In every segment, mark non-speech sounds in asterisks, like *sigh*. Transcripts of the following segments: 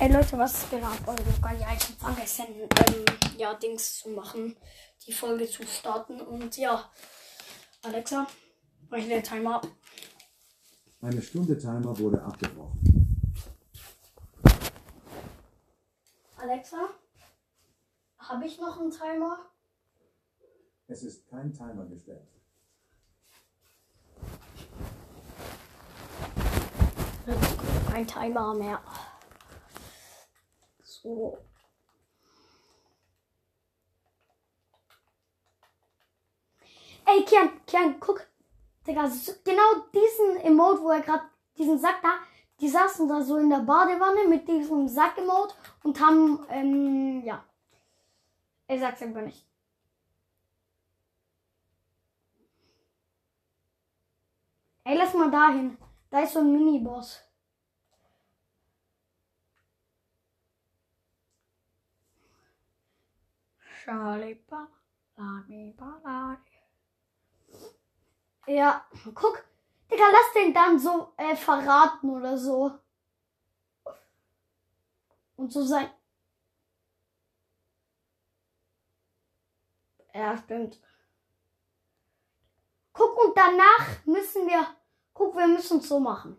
Ey Leute, was geht ab? Europa? Ja, ich hab vergessen, ähm, ja, Dings zu machen, die Folge zu starten. Und ja, Alexa, breche den Timer ab. Eine Stunde Timer wurde abgebrochen. Alexa, habe ich noch einen Timer? Es ist kein Timer gestellt. Ein Timer mehr. So. Ey, Kian, Kian, guck. Digga, genau diesen Emote, wo er gerade diesen Sack da, die saßen da so in der Badewanne mit diesem Sack-Emote und haben, ähm, ja. Er sagt's einfach nicht. Ey, lass mal dahin. Da ist so ein Mini-Boss. Ja, guck. Digga, lass den dann so äh, verraten oder so. Und so sein. Ja, stimmt. Guck, und danach müssen wir. Guck, wir müssen es so machen.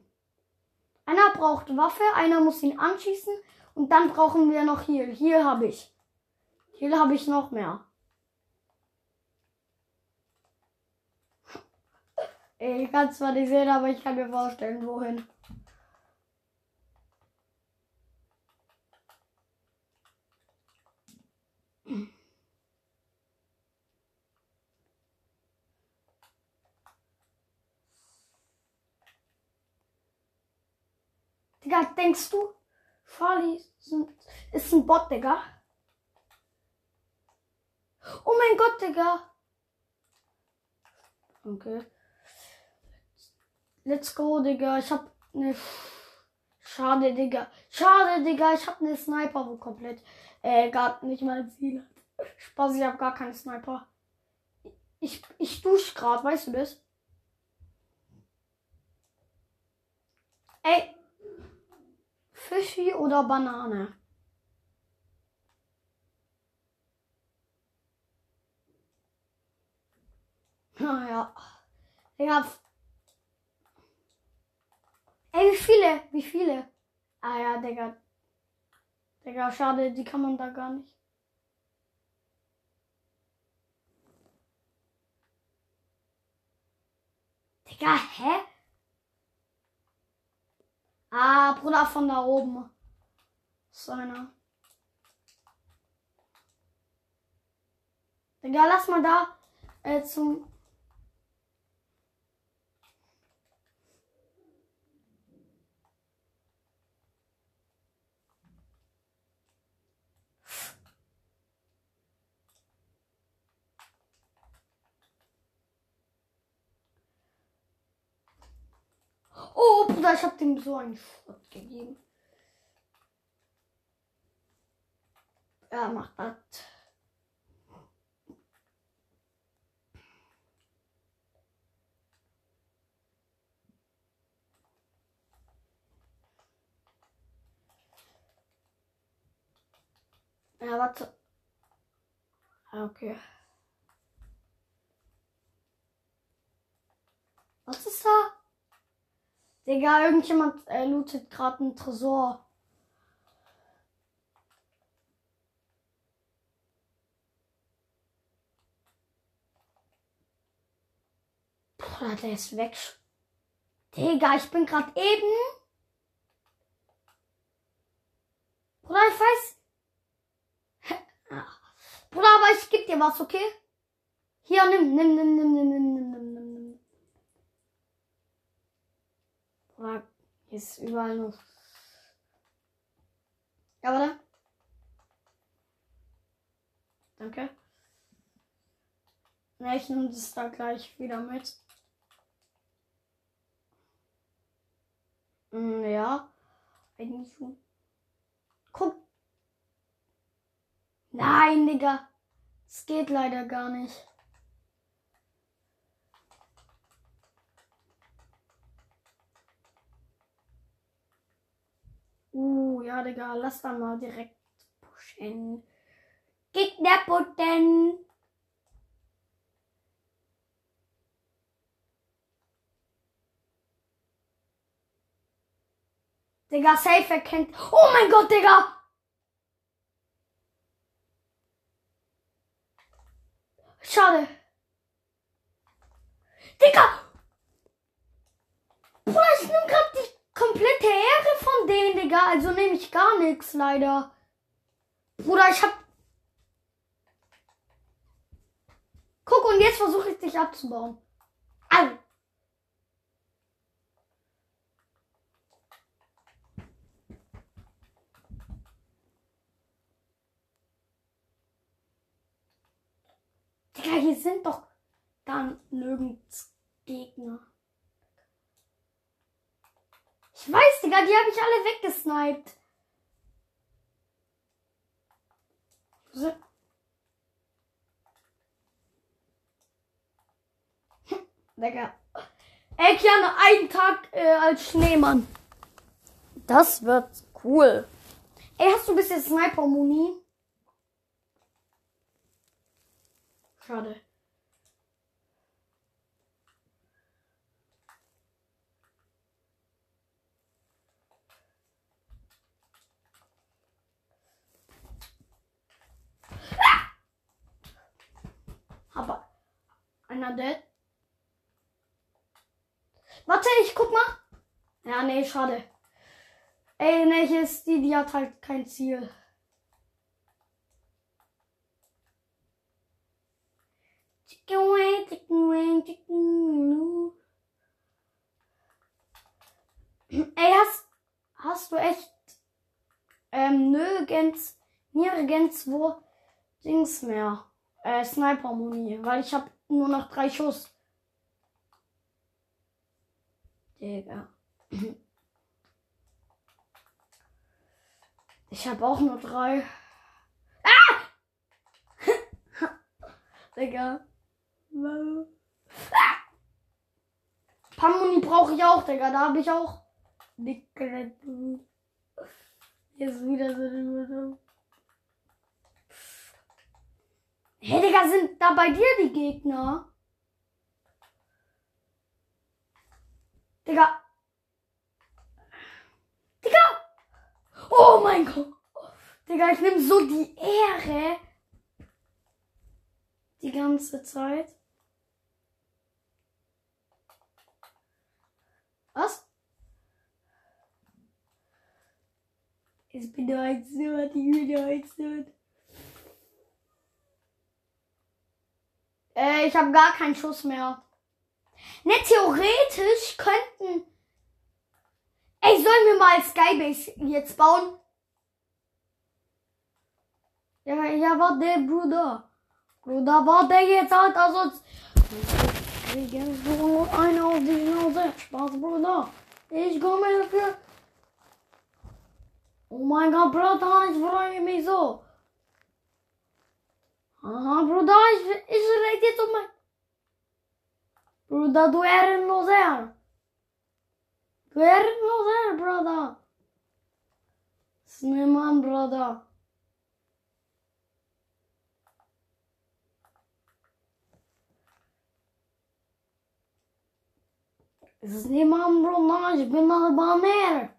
Einer braucht Waffe, einer muss ihn anschießen und dann brauchen wir noch Heal. Hier habe ich. Hier habe ich noch mehr. Ich kann zwar nicht sehen, aber ich kann mir vorstellen, wohin. Digga, denkst du, Charlie ist ein Bot, Digga? Oh mein Gott, Digga. Okay. Let's go, Digga. Ich hab ne. Schade, Digga. Schade, Digga. Ich hab ne Sniper, wo komplett äh, gar nicht mal Ziel hat. *laughs* Spaß, ich hab gar keinen Sniper. Ich, ich dusch grad, weißt du das? Ey. Fischi oder Banane? Naja. Ja. Ey, wie viele? Wie viele? Ah ja, Digga. Digga, schade, die kann man da gar nicht. Digga, hä? Ah, Bruder von da oben. So einer. Digga, lass mal da äh, zum. O, podać o tym dzwoń odwiedzin. Ja macht dat. Ja, wat? Okay. Wat is dat? Digga, irgendjemand äh, lootet gerade einen Tresor. Bruder, der ist weg. Digga, ich bin gerade eben. Bruder, ich weiß. *laughs* Ah. Bruder, aber ich geb dir was, okay? Hier, nimm, nimm, nimm, nimm, nimm, nimm. Ist überall noch. Ja, warte. Danke. Ja, ich nehme das da gleich wieder mit. Hm, Ja. Eigentlich schon. Guck. Nein, Digga. Es geht leider gar nicht. Uh, ja, Digga, lass dann mal direkt pushen. Gegner putten. Digga, safe erkennt. Oh mein Gott, Digga! Schade. Digga! Bruder, ich nehme gerade die komplette Ehre von denen, Digga. Also nehme ich gar nichts, leider. Bruder, ich hab. Guck, und jetzt versuche ich dich abzubauen. Au! Digga, hier sind doch gar nirgends Gegner. Ich weiß, Digga, die habe ich alle weggesniped. So. Digga. Ey, Kiana, einen Tag äh, als Schneemann. Das wird cool. Ey, hast du ein bisschen Sniper-Muni? Schade. Aber einer. Warte, ich guck mal. Ja, nee, schade. Ey, nee, hier ist die, die hat halt kein Ziel. Chicken wing, chicken wing, chicken Ey, hast, hast du echt ähm, nirgends, nirgends wo Dings mehr. Äh, Sniper-Muni, weil ich habe nur noch drei Schuss. Digga. Ich habe auch nur drei. Ah! *laughs* Digga. Ah! Pamuni brauche ich auch, Digga. Da habe ich auch. Digga. Jetzt wieder so. Hey, Digga, sind da bei dir die Gegner? Digga. Digga. Oh mein Gott. Digga, ich nehme so die Ehre. Die ganze Zeit. Was? Es bedeutet so, die bedeutet. Äh, ich habe gar keinen Schuss mehr. Ne, theoretisch könnten. Ey, sollen wir mal Skybase jetzt bauen? Ja, ja, warte, Bruder. Bruder, warte jetzt halt, also. Kriegen so eine auf die Schnauze. Spaß, Bruder. Ich komme dafür. Oh mein Gott, Bruder, ich freue mich so. Aha, Bruder, ich, ich rede jetzt um mein. Bruder, du ehrenloser. Du ehrenloser, Bruder. Sneeman, Bruder. Sneeman, Bruder, ich bin Albaner.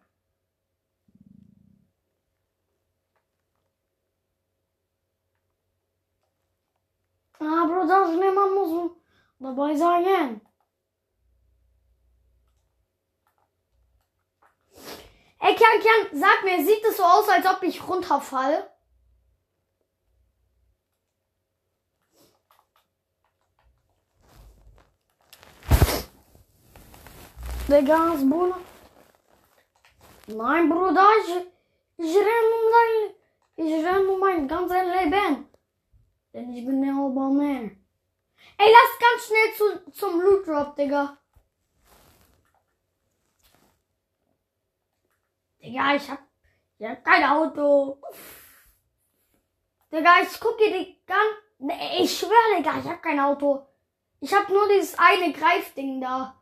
Ah, Bruder, Sneeman muss dabei sein. Ey, Kian, Kian, sag mir, sieht es so aus, als ob ich runterfall? Digga, Bruder. Nein, Bruder, ich, ich renne um sein, ich renne um mein ganzes Leben. Denn ich bin der Obermann. Ey, lass ganz schnell zu, zum Loot Drop, Digga. Digga, ich hab, ich hab kein Auto. Digga, ich gucke die ganz. Nee, ich schwöre, Digga, ich hab kein Auto. Ich hab nur dieses eine Greifding da.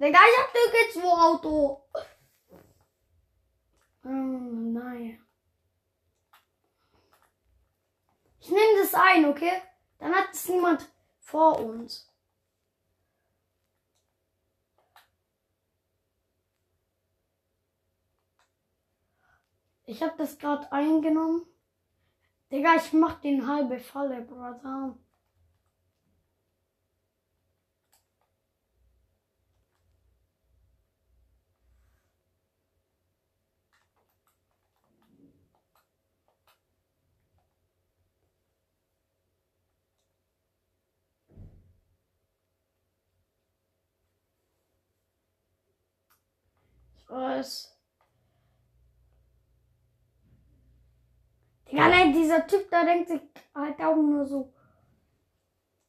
Digga, ich hab 2 Auto. Oh, nein. Ich nehme das ein, okay? Dann hat es niemand vor uns. Ich habe das gerade eingenommen. Digga, ich mach den halbe Falle, Brother. Was? Digga, nein, dieser Typ da denkt sich halt auch nur so.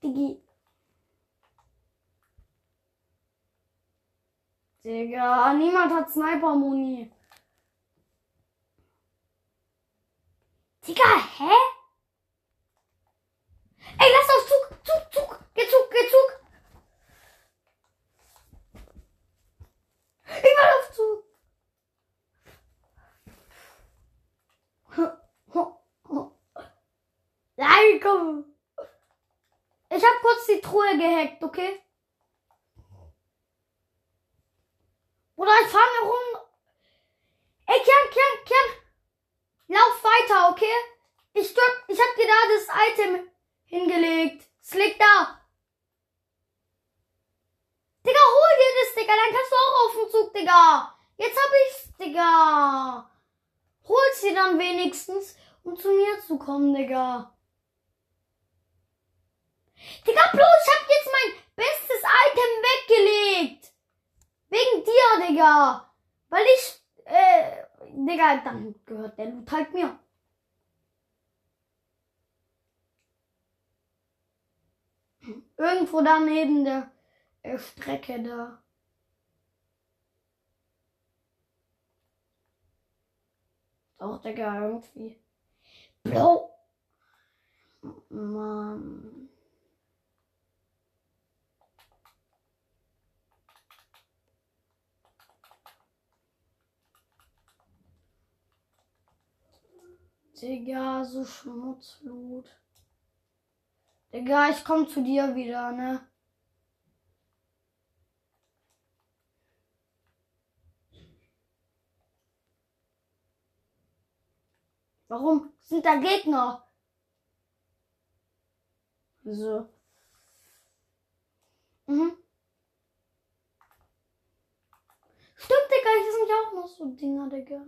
Digi. Digga, niemand hat Sniper-Muni. Digga, hä? Ey, lass auf Zug, Zug, Zug, geh Zug, geh Zug. Ich will auf Zug. Komm. Ich hab kurz die Truhe gehackt, okay? Oder ich fahr mir rum. Ey, Kian, Kian, Kian. Lauf weiter, okay? Ich, drück, ich hab dir da das Item hingelegt. Es liegt da. Digga, hol dir das, Digga. Dann kannst du auch auf den Zug, Digga. Jetzt hab ich's, Digga. Hol's dir dann wenigstens, um zu mir zu kommen, Digga. Digga, bloß, ich hab jetzt mein bestes Item weggelegt. Wegen dir, Digga. Weil ich, äh, Digga, dann gehört der Loot halt mir. Irgendwo da neben der äh, Strecke da. Doch, Digga, irgendwie. Bro. Mann. Digga, so Schmutzblut. Digga, ich komm zu dir wieder, ne? Warum sind da Gegner? So. Mhm. Stimmt, Digga, hier sind ja auch noch so Dinger, Digga.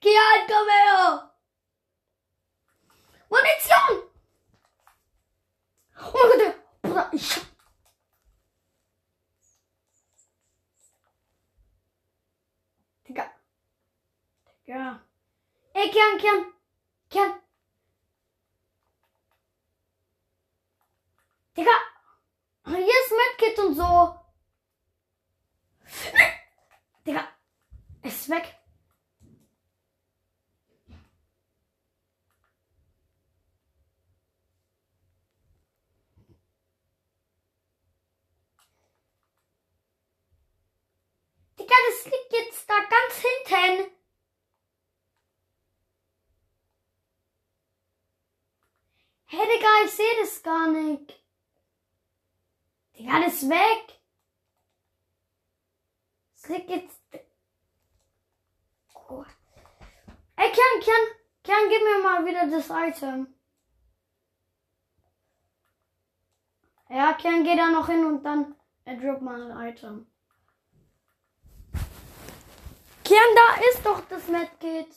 Geh halt, komm her! Munition! Oh mein Gott, der Bruder, ich hab... Digga. Digga. Kian, Kian. Kian. Digga. Hier ist Medkit und so. Digga. Es ist weg. Digga, das liegt jetzt da ganz hinten. Hey, Digga, ich sehe das gar nicht. Digga, das ist weg. Liegt jetzt. Oh. Ey, Kian, Kian, Kian, gib mir mal wieder das Item. Ja, Kian, geh da noch hin und dann er drop mal ein Item. Kian, da ist doch das Medkit.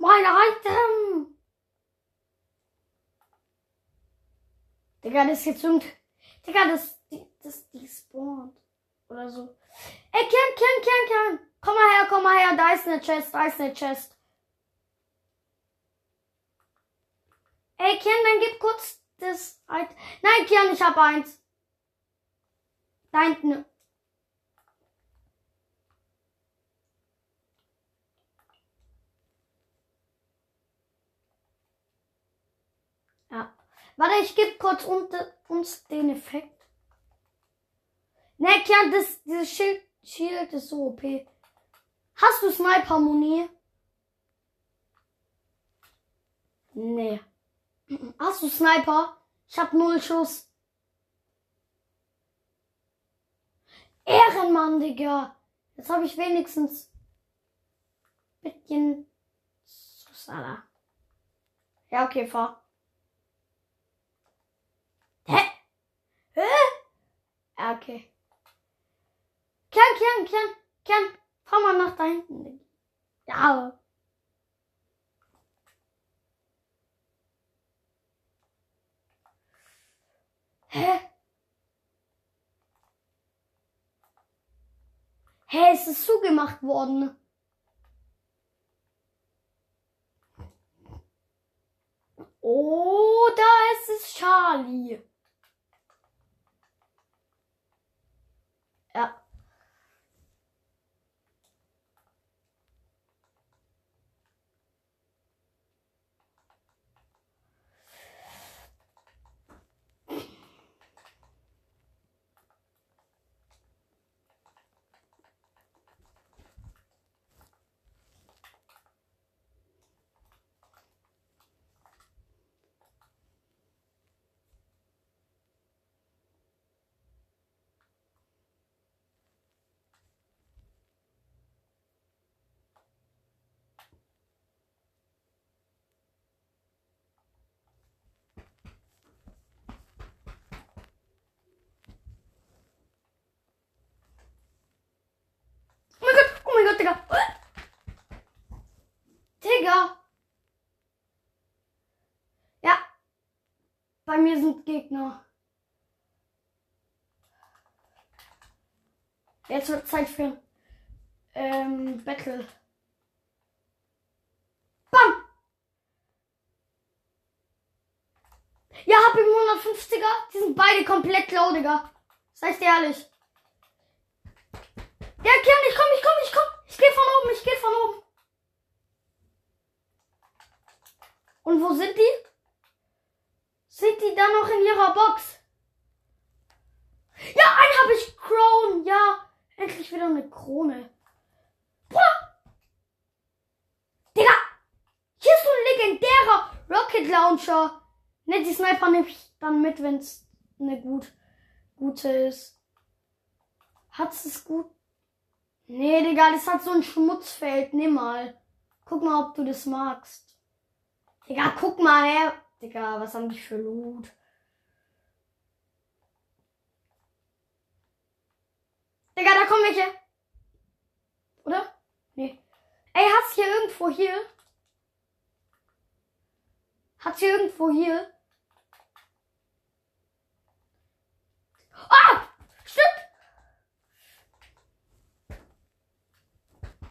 Mein Item! Digga, das ist jetzt irgend... Digga, das, das, die spawnt. Oder so. Ey, Kian, Kian, Kian, Kian. Komm mal her, komm mal her. Da ist eine Chest, da ist eine Chest. Ey, Kian, dann gib kurz das. Nein, Kian, ich hab eins. Da hinten. Ja. Warte, ich gebe kurz uns den Effekt. Ne, Kian, das, dieses Schild, Schild ist so OP. Hast du Sniper-Muni? Nee. *clears throat* Hast du Sniper? Ich hab null Schuss. Ehrenmann, Digga. Jetzt habe ich wenigstens bisschen Susala. Ja, okay, fahr. Hä? Hä? Ja, okay. Kern, Kern, Kern, Kern. Fahr mal nach da hinten. Ja. Hä? Hä, es ist zugemacht worden. Oh, da ist es Charlie. Ja. Digga. Ja. Bei mir sind Gegner. Jetzt wird Zeit für ähm, Battle. Bam! Ja, hab ich 150er. Die sind beide komplett low, Digga. Sei dir ehrlich. Ja, Kern, ich komm, ich komm, ich komm. Ich geh von oben, ich geh von oben. Und wo sind die? Sind die da noch in ihrer Box? Ja, einen habe ich Crown. Ja, endlich wieder eine Krone. Boah. Digga, hier ist so ein legendärer Rocket Launcher. Ne, die Sniper nehme ich dann mit, wenn es eine gut, gute ist. Hat es gut? Nee, Digga, das hat so ein Schmutzfeld. Nimm mal. Guck mal, ob du das magst. Digga, guck mal her. Digga, was haben die für Loot? Digga, da kommen welche. Oder? Nee. Ey, hast hier irgendwo hier? Hat hier irgendwo hier? Ah! Stimmt!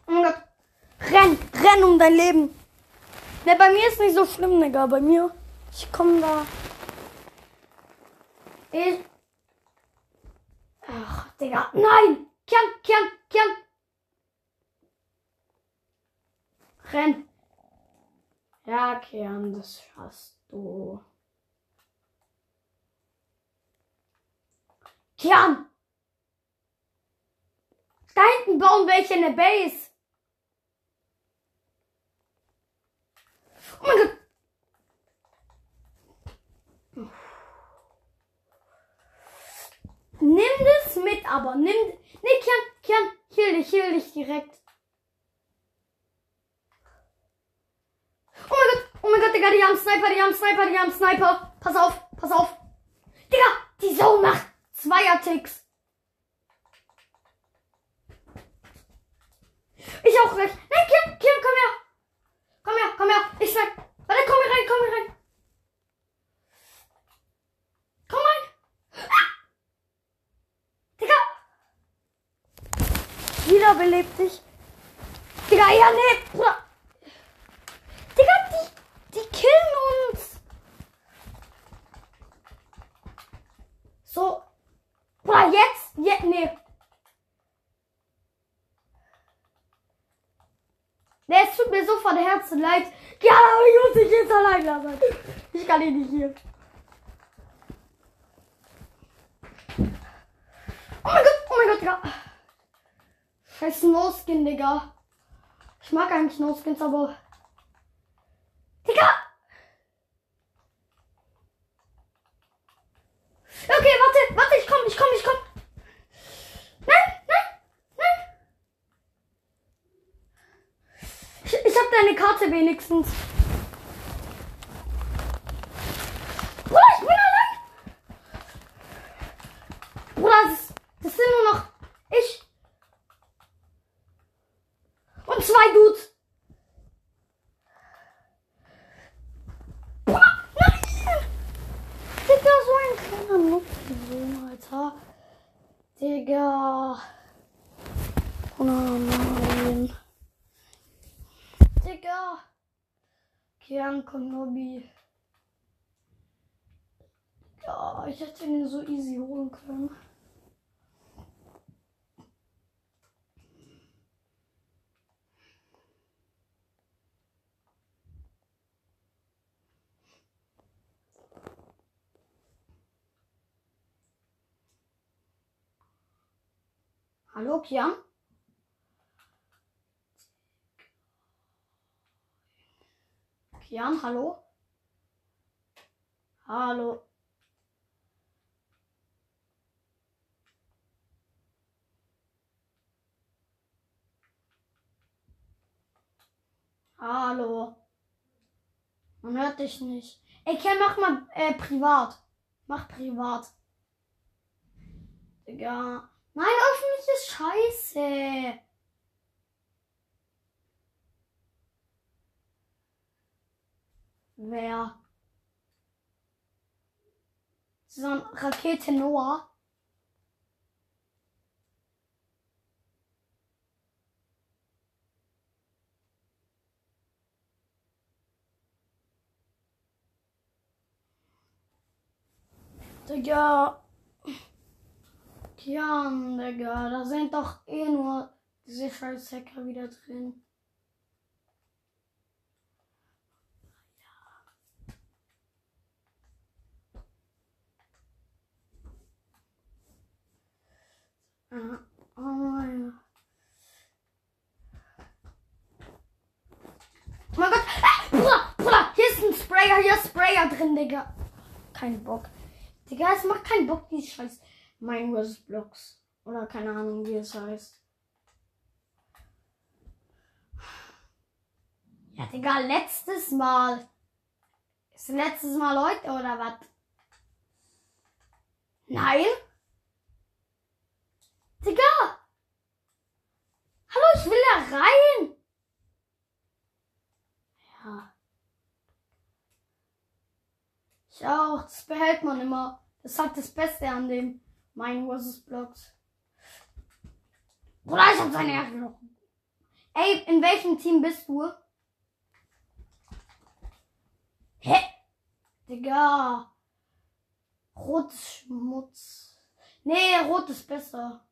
Oh mein Gott. Renn, renn um dein Leben. Ne, bei mir ist nicht so schlimm, Digga. Bei mir, ich komme da. Ich. Ach, Digga. Nein! Kian, Kian, Kian! Renn! Ja, Kian, das schaffst du. Kian! Da hinten bauen welche eine Base. Oh mein Gott. Nimm das mit, aber nimm. Nee, Kian, Kian, heal dich, heal dich direkt. Oh mein Gott, oh mein Gott, Digga, die haben Sniper, die haben Sniper, die haben Sniper. Pass auf, pass auf. Digga, die Sau macht Zweier-Ticks. Ich auch recht. Nein, Kian, Kian, komm her. Komm her, komm her. Ich sag. Warte, komm hier rein, komm hier rein. Komm rein. Ah! Digga. Wiederbelebt dich. Digga, ja, nee, Bruder. Digga, die, die killen uns. So. Bruder, jetzt, jetzt, nee. Nee, es tut mir so von Herzen leid. Ja, aber ich muss dich jetzt allein lassen. Ich kann ihn nicht hier. Oh mein Gott, oh mein Gott, Digga. Scheiß No-Skin, Digga. Ich mag eigentlich No-Skins, aber. Digga! Okay, warte, warte, ich komm, ich komm, ich komm. Nein, nein, nein. Deine Karte wenigstens. Bruder, ich bin allein. Bruder, das, das sind nur noch ich. Und zwei Dudes. Bruder, nein. Digga, so ein kleiner Nutzung, Alter. Digga. Oh nein. Digga. Kern Konobi. Ja, ich hätte ihn so easy holen können. Hallo, Kian? Kian, hallo? Hallo. Hallo. Man hört dich nicht. Ey, Kian, mach mal äh, privat. Mach privat. Digga. Nein, öffentlich ist scheiße. Wer? So ein Rakete Noah. Digga. Ja, Digga, da sind doch eh nur diese scheiß Hacker wieder drin. Ja. Oh mein Gott. Oh mein Gott. Ah, Bruder, Bruder, hier ist ein Sprayer, hier ist Sprayer drin, Digga. Kein Bock. Digga, es macht keinen Bock, die scheiß Minecraft Blocks. Oder keine Ahnung, wie es heißt. Ja, Digga, letztes Mal. Ist letztes Mal heute oder was? Nein? Digga! Hallo, ich will da rein! Ja. Ich auch. Das behält man immer. Das hat das Beste an dem mein versus Blocks. Bruder, ich hab seine Erdknochen. Ey, in welchem Team bist du? Hä? Digga. Rot ist Schmutz. Nee, rot ist besser.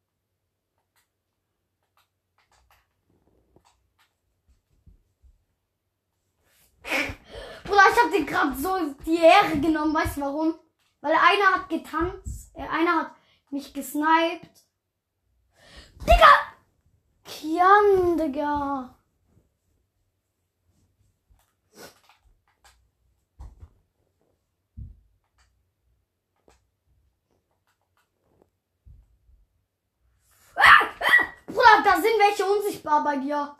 Bruder, ich hab dir gerade so die Ehre genommen. Weißt du warum? Weil einer hat getanzt, äh, einer hat mich gesniped. Digga! Kian, Digga. Ah, ah, Bruder, da sind welche unsichtbar bei dir.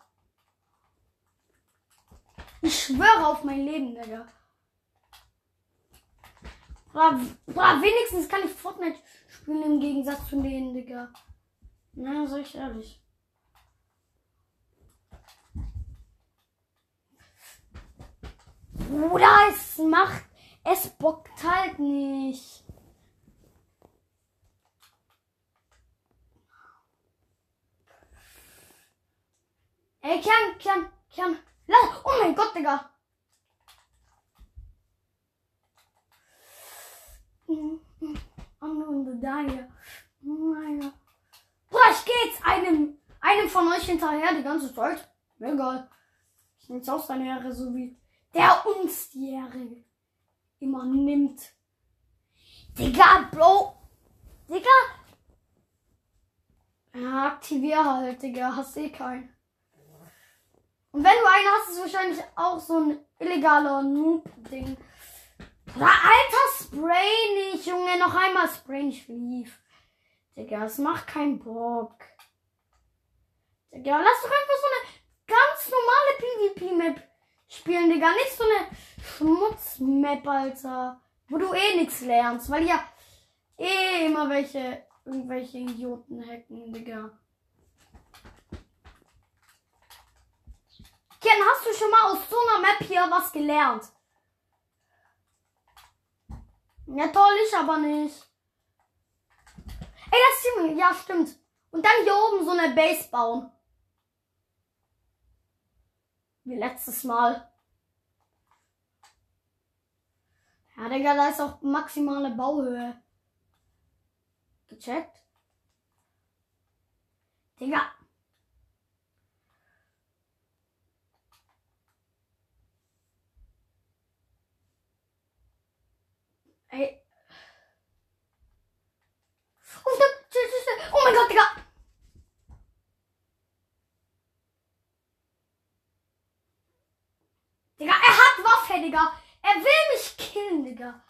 Ich schwöre auf mein Leben, Digga. Bruder, Bruder, wenigstens kann ich Fortnite spielen im Gegensatz zu denen, Digga. Na, sag ich ehrlich. Bruder, es macht. Es bockt halt nicht. Ey, Kern, Kern, Kern. Oh mein Gott, Digga. Und da hier. Oh mein Gott. Bruder, ich geh jetzt einem, einem von euch hinterher die ganze Zeit. Mir egal. Ich nehme jetzt auch seine Ehre, so wie der uns die Ehre immer nimmt. Digga, Bro. Digga. Ja, aktivier halt, Digga. Hast eh keinen. Und wenn du einen hast, ist wahrscheinlich auch so ein illegaler Noob-Ding. Alter Spray nicht, Junge. Noch einmal Spray nicht lief. Digga, es macht keinen Bock. Digga, lass doch einfach so eine ganz normale PvP-Map spielen, Digga. Nicht so eine Schmutz-Map, Alter. Wo du eh nichts lernst, weil ja eh immer welche, irgendwelche Idioten hacken, Digga. Ken, hast du schon mal aus so einer Map hier was gelernt? Ja, toll, ich aber nicht. Ey, das ziemlich, ja, stimmt. Und dann hier oben so eine Base bauen. Wie letztes Mal. Ja, Digga, da ist auch maximale Bauhöhe. Gecheckt? Digga. Ey. Oh, stimmt, stimmt, stimmt. oh mein Gott, Digga. Digga, er hat Waffe, Digga. Er will mich killen, Digga.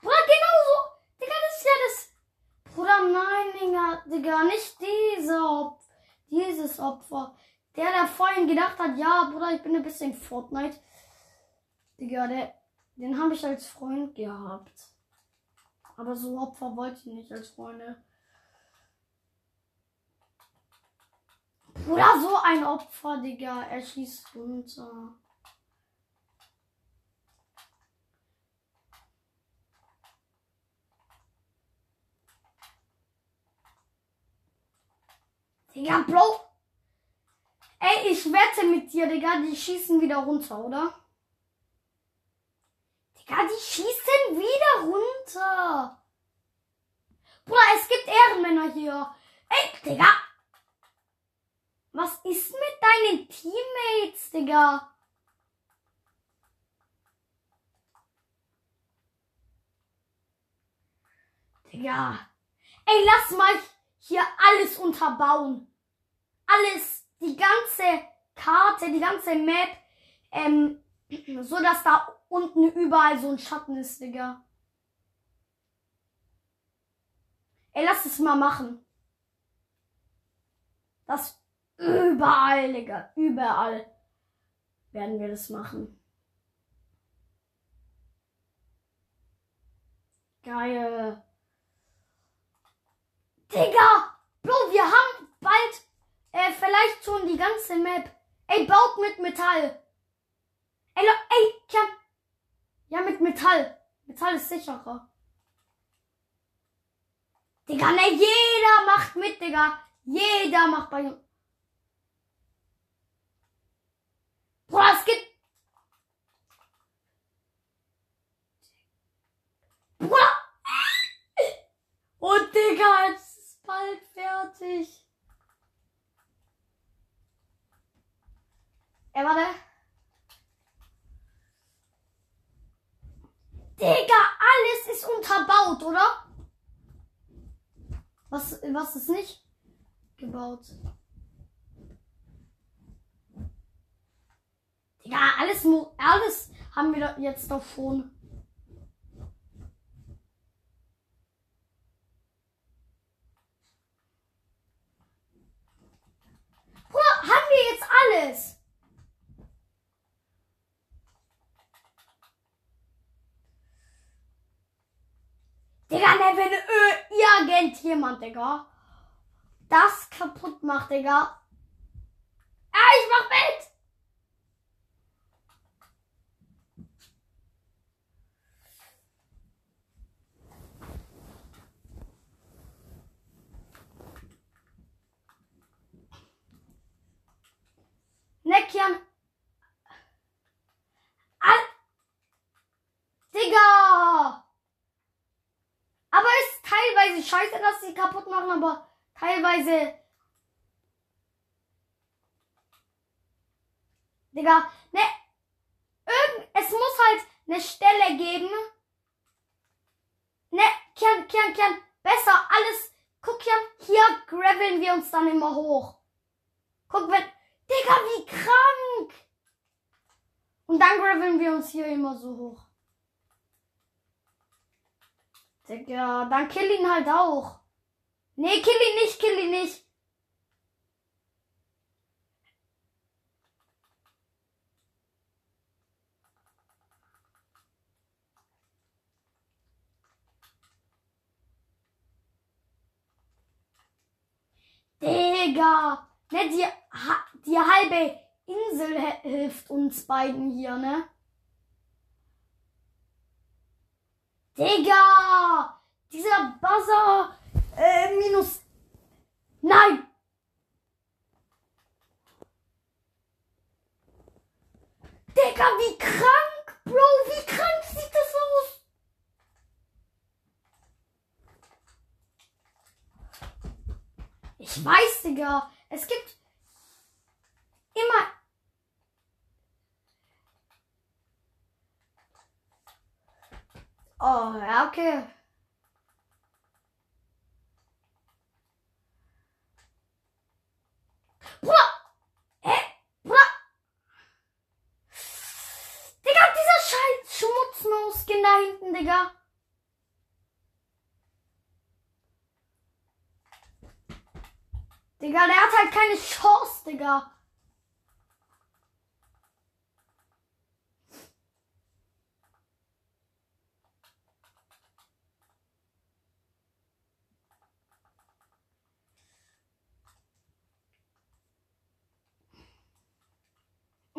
Bruder, genauso. Digga, das ist ja das. Bruder, nein, Digga. Digga, nicht dieser Opfer. Dieses Opfer. Der, der vorhin gedacht hat, ja, Bruder, ich bin ein bisschen Fortnite. Digga, der, den habe ich als Freund gehabt. Aber so Opfer wollte ich nicht als Freunde. Bruder, so ein Opfer, Digga. Er schießt runter. Digga, Bro. Ey, ich wette mit dir, Digga, die schießen wieder runter, oder? Digga, die schießen wieder runter. Bruder, es gibt Ehrenmänner hier. Ey, Digga. Was ist mit deinen Teammates, Digga? Digga. Ey, lass mal hier alles unterbauen. Alles, die ganze Karte, die ganze Map, ähm, so dass da unten überall so ein Schatten ist, Digga. Ey, lass es mal machen. Das überall, Digga. Überall werden wir das machen. Geil. Digga! Bro, wir haben bald äh, vielleicht schon die ganze Map. Ey, baut mit Metall. Ey, ey, Kian. Ja, mit Metall. Metall ist sicherer. Digga, ne, jeder macht mit, Digga. Jeder macht bei. Boah, es gibt. Boah! Und Digga, es ist bald fertig. Ey, warte. Digga, alles ist unterbaut, oder? Was, was ist nicht gebaut? Digga, alles, alles haben wir jetzt doch schon. Haben wir jetzt alles? Digga, ne, wenn äh, irgendjemand, Digga, das kaputt macht, Digga. Ah, ich mach mit! Kian. Al Digga! Aber ist teilweise scheiße, dass sie kaputt machen, aber teilweise. Digga, ne. Irgend, es muss halt eine Stelle geben. Ne, Kian, Kian, Kian. Besser alles. Guck, Kian, hier graveln wir uns dann immer hoch. Guck, wenn. Digga, wie krank! Und dann graveln wir uns hier immer so hoch. Digga, dann kill ihn halt auch. Nee, kill ihn nicht, kill ihn nicht. Digga, ne, die, die halbe Insel hilft uns beiden hier, ne? Digga! Dieser Buzzer! Äh, minus. Nein! Digga, wie krank! Bro, wie krank sieht das aus? Ich weiß, Digga. Es gibt immer. Oh, ja, okay. Bruder! Hä? Bruder! Digga, dieser scheiß Schmutzmaus-Skin da hinten, Digga. Digga, der hat halt keine Chance, Digga.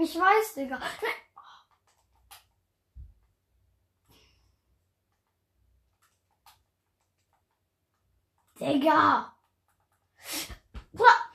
Ich weiß, Digga. Digga. Bruder.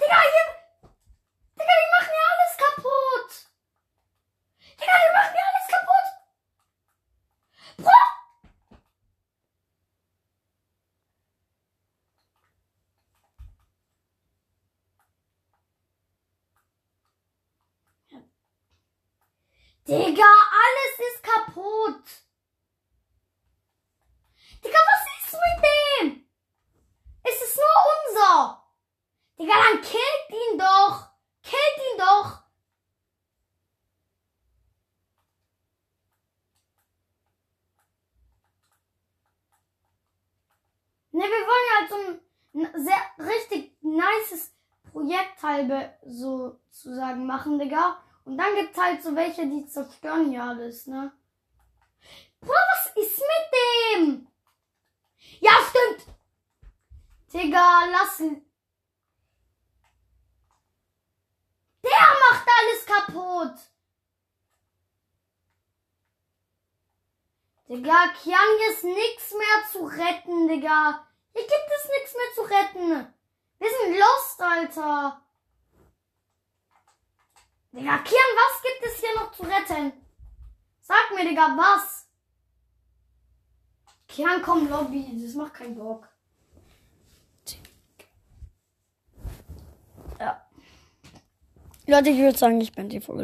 Digga, hier. Digga, die machen ja alles kaputt. Digga, die machen ja alles kaputt. Bruder. Digga, alles ist kaputt. Digga, was ist mit dem? Es ist nur unser. Digga, dann killt ihn doch. Killt ihn doch. Ne, wir wollen ja halt so ein sehr richtig nices Projekt halbe sozusagen machen, Digga. Und dann gibt's halt so welche, die zerstören hier alles, ne? Bruder, was ist mit dem? Ja, stimmt. Digga, lass ihn. Der macht alles kaputt. Digga, Kian, hier ist nix mehr zu retten, Digga. Hier gibt es nichts mehr zu retten. Wir sind lost, Alter. Digga, Kian, was gibt es hier noch zu retten? Sag mir, Digga, was? Kian, komm, Lobby. Das macht keinen Bock. Leute, ich würde sagen, ich bin die Folge.